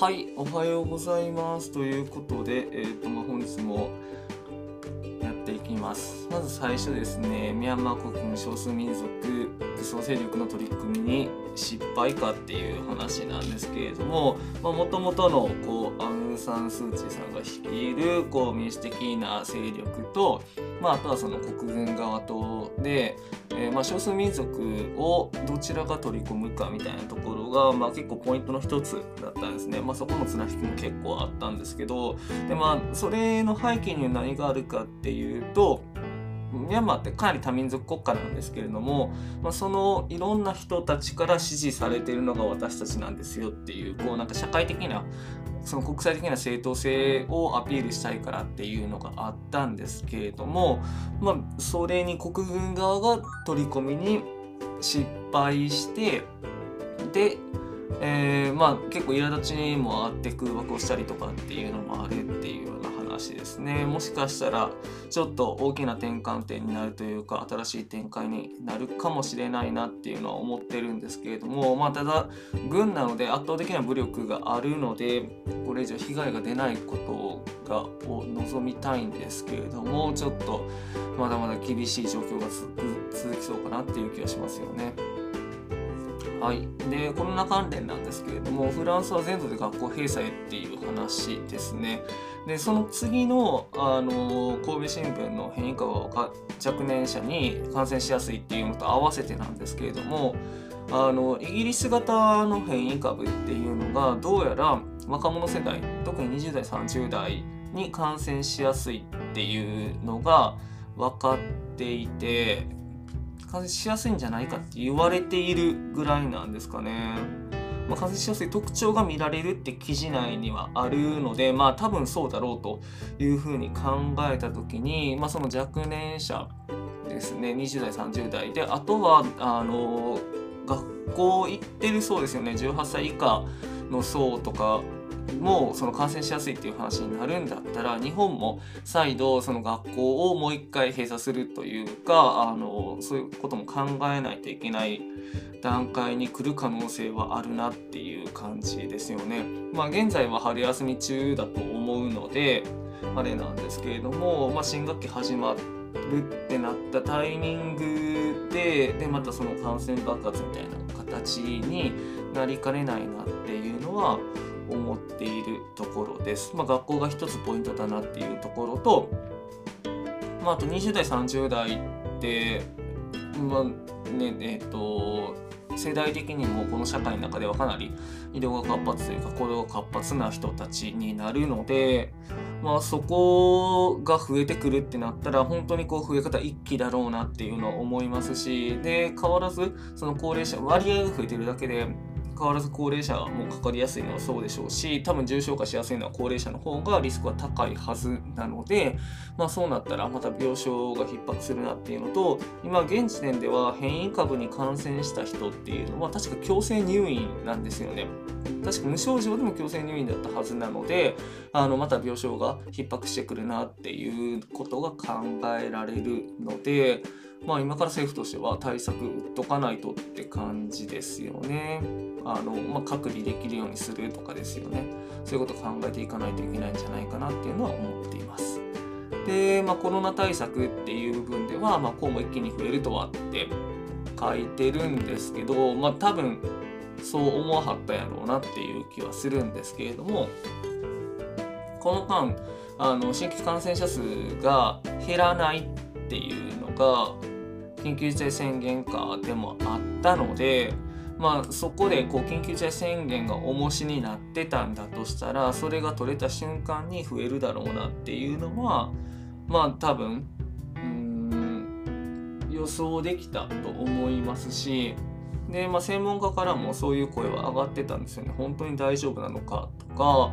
はい、おはようございます。ということで、えーとまあ、本日もやっていきます。まず最初ですね、ミャンマー国の少数民族武装勢力の取り組みに失敗かっていう話なんですけれどももともとのこうあのン・サン・スー・チーさんが率いるこう民主的な勢力と、まあ、あとはその国軍側とで、えー、まあ少数民族をどちらが取り込むかみたいなところが、まあ、結構ポイントの一つだったんですね、まあ、そこの綱引きも結構あったんですけどで、まあ、それの背景には何があるかっていうとミャンマーってかなり多民族国家なんですけれども、まあ、そのいろんな人たちから支持されているのが私たちなんですよっていうこうなんか社会的なその国際的な正当性をアピールしたいからっていうのがあったんですけれども、まあ、それに国軍側が取り込みに失敗してで、えー、まあ結構苛立ちにもあって空爆をしたりとかっていうのもあるっていうような話ですねもしかしたらちょっと大きな転換点になるというか新しい展開になるかもしれないなっていうのは思ってるんですけれどもまあただ軍なので圧倒的な武力があるのでこれ以上被害が出ないことがを望みたいんですけれどもちょっとまだまだ厳しい状況が続きそうかなっていう気がしますよね。はい、でコロナ関連なんですけれどもフランスは全土で学校閉鎖へっていう話ですね。でその次のあの神戸新聞の変異株は若年者に感染しやすいっていうのと合わせてなんですけれどもあのイギリス型の変異株っていうのがどうやら若者世代特に20代30代に感染しやすいっていうのが分かっていて感染しやすいんじゃないかって言われているぐらいなんですかね。まあ、感染しやすい特徴が見られるって記事内にはあるので、まあ多分そうだろうというふうに考えた時に、まあ、その若年者ですね、20代、30代で、あとは、あの、学校行ってるそうですよね、18歳以下の層とかもその感染しやすいっていう話になるんだったら日本も再度その学校をもう一回閉鎖するというかあのそういうことも考えないといけない段階に来る可能性はあるなっていう感じですよね。まあ、現在は春休み中だと思うのであれなんですけれども、まあ、新学期始まるってなったタイミングででまたその感染爆発みたいな形になりかねないなっていうのは思っているところです。まあ、学校が一つポイントだなっていうところと、まあ、あと20代30代って、まあねえーと、世代的にもこの社会の中ではかなり移動が活発というか行動が活発な人たちになるので、まあ、そこが増えてくるってなったら本当にこう増え方一気だろうなっていうのは思いますしで変わらずその高齢者割合が増えてるだけで変わらず高齢者もかかりやすいのはそうでしょうし多分重症化しやすいのは高齢者の方がリスクは高いはずなので、まあ、そうなったらまた病床が逼迫するなっていうのと今現時点では変異株に感染した人っていうのは確か強制入院なんですよね。確か無症状でも強制入院だったはずなのであのまた病床が逼迫してくるなっていうことが考えられるので。まあ今から政府としては対策打っとかないとって感じですよね。あの、まあ、隔離できるようにするとかですよね。そういうことを考えていかないといけないんじゃないかなっていうのは思っています。で、まあ、コロナ対策っていう部分では、まあ、こうも一気に増えるとはって書いてるんですけど、まあ、多分そう思わはったやろうなっていう気はするんですけれどもこの間あの新規感染者数が減らないっていうのが緊急事態宣言下でもあったので、まあ、そこでこう緊急事態宣言が重しになってたんだとしたらそれが取れた瞬間に増えるだろうなっていうのはまあ多分予想できたと思いますしで、まあ、専門家からもそういう声は上がってたんですよね。本当に大丈夫なのかとか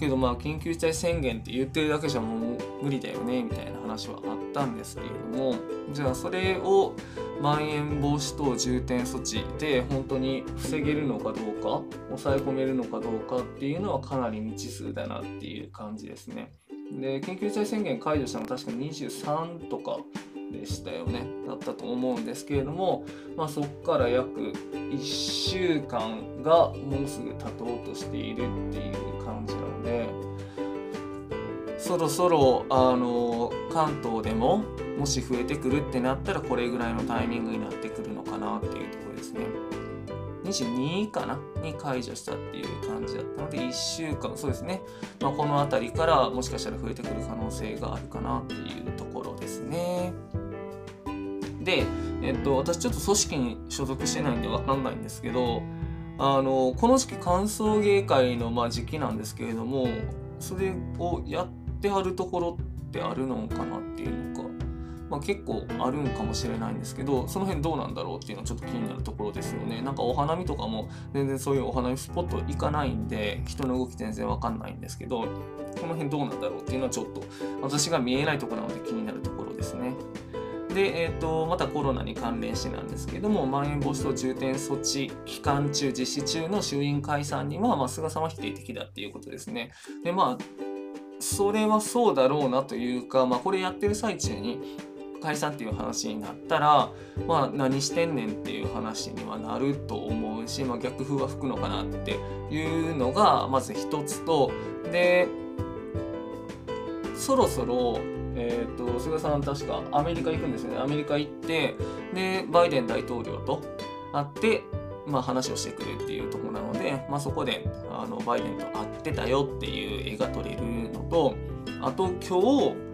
けどまあ緊急事態宣言って言ってるだけじゃもう無理だよねみたいな話はあったんですけれどもじゃあそれをまん延防止等重点措置で本当に防げるのかどうか抑え込めるのかどうかっていうのはかなり未知数だなっていう感じですね。で緊急事態宣言解除したの確か23とかでしたよねだったと思うんですけれども、まあ、そこから約1週間がもうすぐ経とうとしているっていうそろそろあの関東でももし増えてくるってなったらこれぐらいのタイミングになってくるのかなっていうところですね。22かな？に解除したっていう感じだったので1週間そうですね、まあ、この辺りからもしかしたら増えてくる可能性があるかなっていうところですね。で、えっと、私ちょっと組織に所属してないんで分かんないんですけどあのこの時期歓送迎会のまあ時期なんですけれどもそれをやってはるところってあるのかなっていうのか、まあ、結構あるんかもしれないんですけどその辺どうなんだろうっていうのはちょっと気になるところですよねなんかお花見とかも全然そういうお花見スポット行かないんで人の動き全然わかんないんですけどこの辺どうなんだろうっていうのはちょっと私が見えないとこなので気になるところですね。で、えーと、またコロナに関連してなんですけども、まん延防止等重点措置期間中、実施中の衆院解散には、まあ、菅さんは否定的だっていうことですね。で、まあ、それはそうだろうなというか、まあ、これやってる最中に解散っていう話になったら、まあ、何してんねんっていう話にはなると思うし、まあ、逆風は吹くのかなっていうのがまず一つとでそろそろえーと、菅さん確かアメリカ行くんですよね。アメリカ行ってでバイデン大統領と会って、まあ、話をしてくるっていうとこなので、まあ、そこであのバイデンと会ってたよっていう絵が撮れるのとあと今日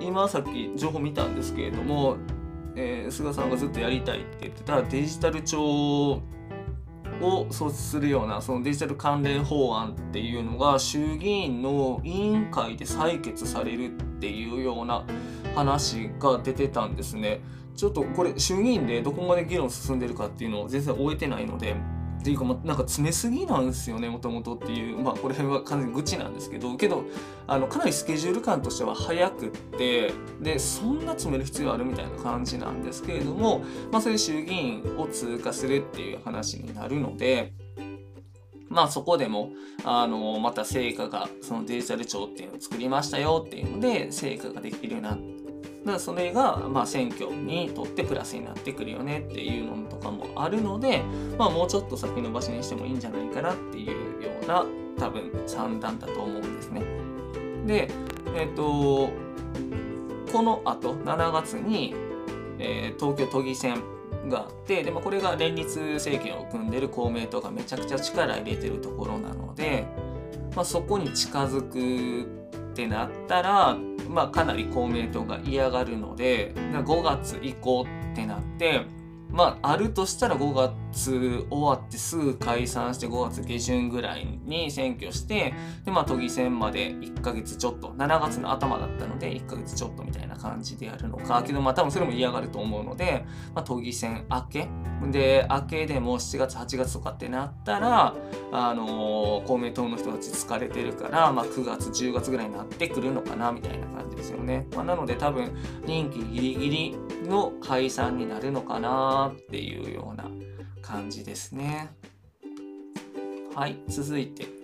今さっき情報見たんですけれども、えー、菅さんがずっとやりたいって言ってたデジタル庁を創出するようなそのデジタル関連法案っていうのが衆議院の委員会で採決されるっていうような話が出てたんですね。ちょっとこれ衆議院でどこまで議論進んでるかっていうのを全然終えてないのでっていうか、ま、なんか詰めすぎなんですよねもともとっていうまあこれは完全に愚痴なんですけどけどあのかなりスケジュール感としては早くってでそんな詰める必要あるみたいな感じなんですけれども、まあ、それで衆議院を通過するっていう話になるので。まあそこでも、あの、また成果が、そのデジタル庁っていうのを作りましたよっていうので、成果ができるようになっだからそれが、まあ、選挙にとってプラスになってくるよねっていうのとかもあるので、まあ、もうちょっと先延ばしにしてもいいんじゃないかなっていうような多分算段だと思うんですね。で、えっ、ー、とこのあと7月に、えー、東京都議選があってで、まあ、これが連立政権を組んでる公明党がめちゃくちゃ力入れてるところなので、まあ、そこに近づくってなったらまあ、かなり公明党が嫌がるので5月以降ってなってまあ、あるとしたら5月終わってすぐ解散して5月下旬ぐらいに選挙して、で、まあ、都議選まで1ヶ月ちょっと、7月の頭だったので1ヶ月ちょっとみたいな感じでやるのか、けど、まあ、多分それも嫌がると思うので、まあ、都議選明け、で、明けでも7月、8月とかってなったら、あのー、公明党の人たち疲れてるから、まあ、9月、10月ぐらいになってくるのかな、みたいな感じですよね。まあ、なので、多分、任期ギリギリの解散になるのかな、っていうような感じですね。はい、続いて。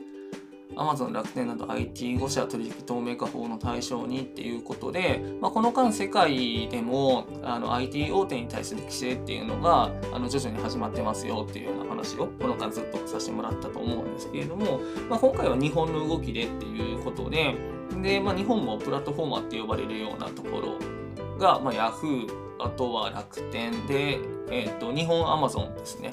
Amazon 楽天など IT5 社取引透明化法の対象にっていうことで、まあ、この間世界でもあの IT 大手に対する規制っていうのがあの徐々に始まってますよっていうような話をこの間ずっとさせてもらったと思うんですけれども、まあ、今回は日本の動きでっていうことでで、まあ、日本もプラットフォーマーって呼ばれるようなところが、まあ、Yahoo あとは楽天で、えーと、日本アマゾンですね。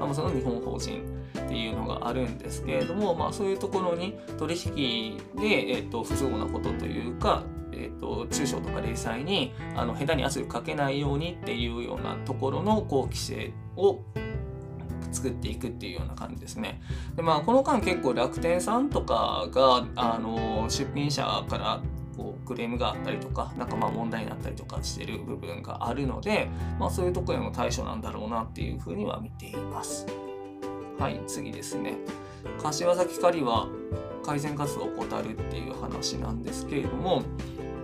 アマゾンの日本法人っていうのがあるんですけれども、まあ、そういうところに取引で、えーと、不都合なことというか、えーと、中小とか零細にあの下手に圧力かけないようにっていうようなところのこう規制を作っていくっていうような感じですね。でまあこの間結構楽天さんとかがあの出品者からクレームがあったりとかなんかまあ問題になったりとかしてる部分があるので、まあ、そういうとこへの対処なんだろうなっていうふうには見ています。はい次ですね柏崎刈は改善活動を怠るっていう話なんですけれども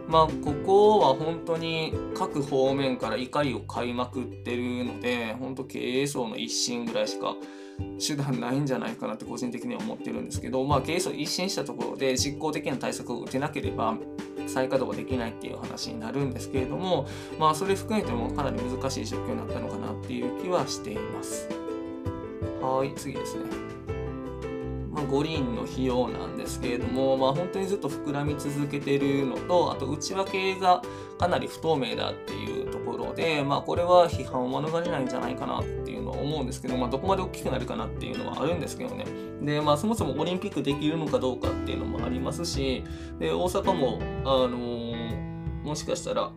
まあここは本当に各方面から怒りを買いまくってるので本当経営層の一新ぐらいしか手段ないんじゃないかなって個人的には思ってるんですけど、まあ、経営層一新したところで実効的な対策を打てなければ再稼働ができないっていう話になるんですけれども、まあ、それ含めてもかなり難しい状況になったのかなっていう気はしています。はい、次ですね。まあ、五輪の費用なんですけれども、まあ、本当にずっと膨らみ続けてるのと、あと内訳がかなり不透明だっていうころで、まあ、これは批判を免れないんじゃないかなっていうのは思うんですけど、まあ、どこまで大きくなるかなっていうのはあるんですけどね。で、まあ、そもそもオリンピックできるのかどうかっていうのもありますし、で、大阪も、あのー、もしかしたら、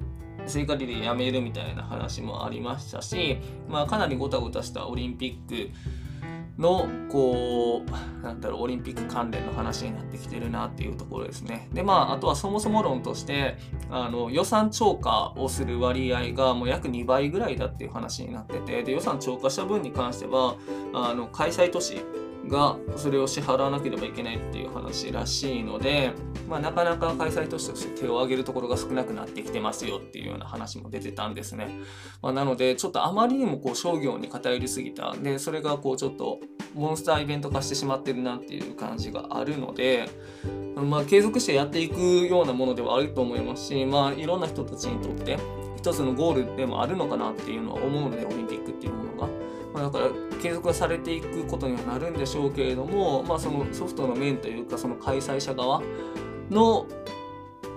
聖火リレーやめるみたいな話もありましたし、まあ、かなりごたごたしたオリンピックのこうなんだろうオリンピック関連の話になってきてるなっていうところですね。でまああとはそもそも論としてあの予算超過をする割合がもう約2倍ぐらいだっていう話になっててで予算超過した分に関してはあの開催都市がそれを支払わなければいけないっていう話らしいので、まあ、なかなか開催都市として手を挙げるところが少なくなってきてますよっていうような話も出てたんですね。まあ、なのでちょっとあまりにもこう商業に偏りすぎたでそれがこうちょっとモンスターイベント化してしまってるなっていう感じがあるので、まあ、継続してやっていくようなものではあると思いますし、まあ、いろんな人たちにとって一つのゴールでもあるのかなっていうのは思うのでオリンピックっていうのが。まあ、だから継続はされていくことにはなるんでしょうけれども、まあ、そのソフトの面というかその開催者側の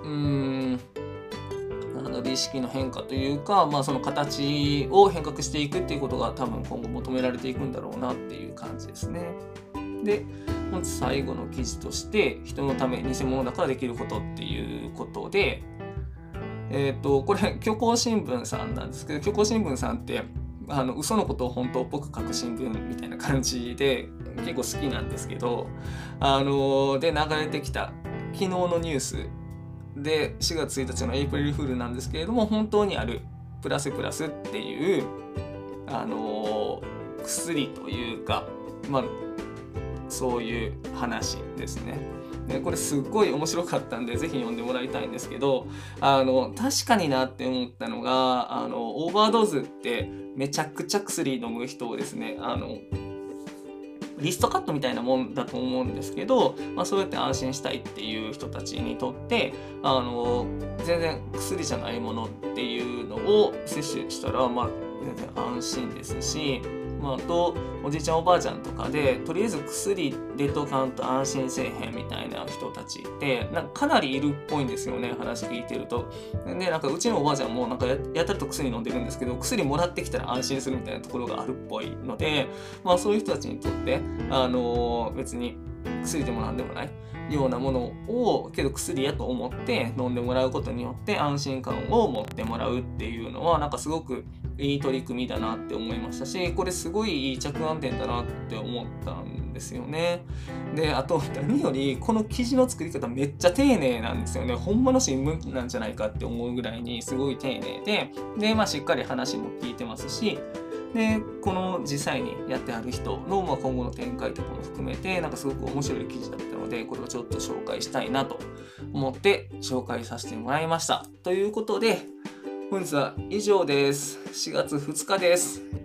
うーん意識の変化というか、まあ、その形を変革していくっていうことが多分今後求められていくんだろうなっていう感じですね。で本日最後の記事として人のため偽物だからできることっていうことでえっ、ー、とこれ虚構新聞さんなんですけど虚構新聞さんってあの嘘のことを本当っぽく書く新聞みたいな感じで結構好きなんですけどあので流れてきた昨日のニュースで4月1日のエイプリルフールなんですけれども本当にあるプラスプラスっていうあの薬というかまあそういう話ですね。でこれすっごい面白かったんでぜひ読んでもらいたいんですけどあの確かになって思ったのがあのオーバードーズってめちゃくちゃ薬飲む人をですねあのリストカットみたいなもんだと思うんですけど、まあ、そうやって安心したいっていう人たちにとってあの全然薬じゃないものっていうのを摂取したら、まあ、全然安心ですしまあ、とおじいちゃんおばあちゃんとかでとりあえず薬でとかんと安心せえへんみたいな人たちってなんかかなりいるっぽいんですよね話聞いてると。でなんかうちのおばあちゃんもなんかややたらと薬飲んでるんですけど薬もらってきたら安心するみたいなところがあるっぽいので、まあ、そういう人たちにとって、あのー、別に薬でも何でもないようなものをけど薬やと思って飲んでもらうことによって安心感を持ってもらうっていうのはなんかすごくいい取り組みだなって思いましたしこれすごいいい着眼点だなって思ったんですよね。であと何よりこの記事の作り方めっちゃ丁寧なんですよね。ほんまの新聞なんじゃないかって思うぐらいにすごい丁寧でで、まあ、しっかり話も聞いてますしでこの実際にやってはる人の、まあ、今後の展開とかも含めてなんかすごく面白い記事だったのでこれをちょっと紹介したいなと思って紹介させてもらいました。ということで本日は以上です。4月2日です。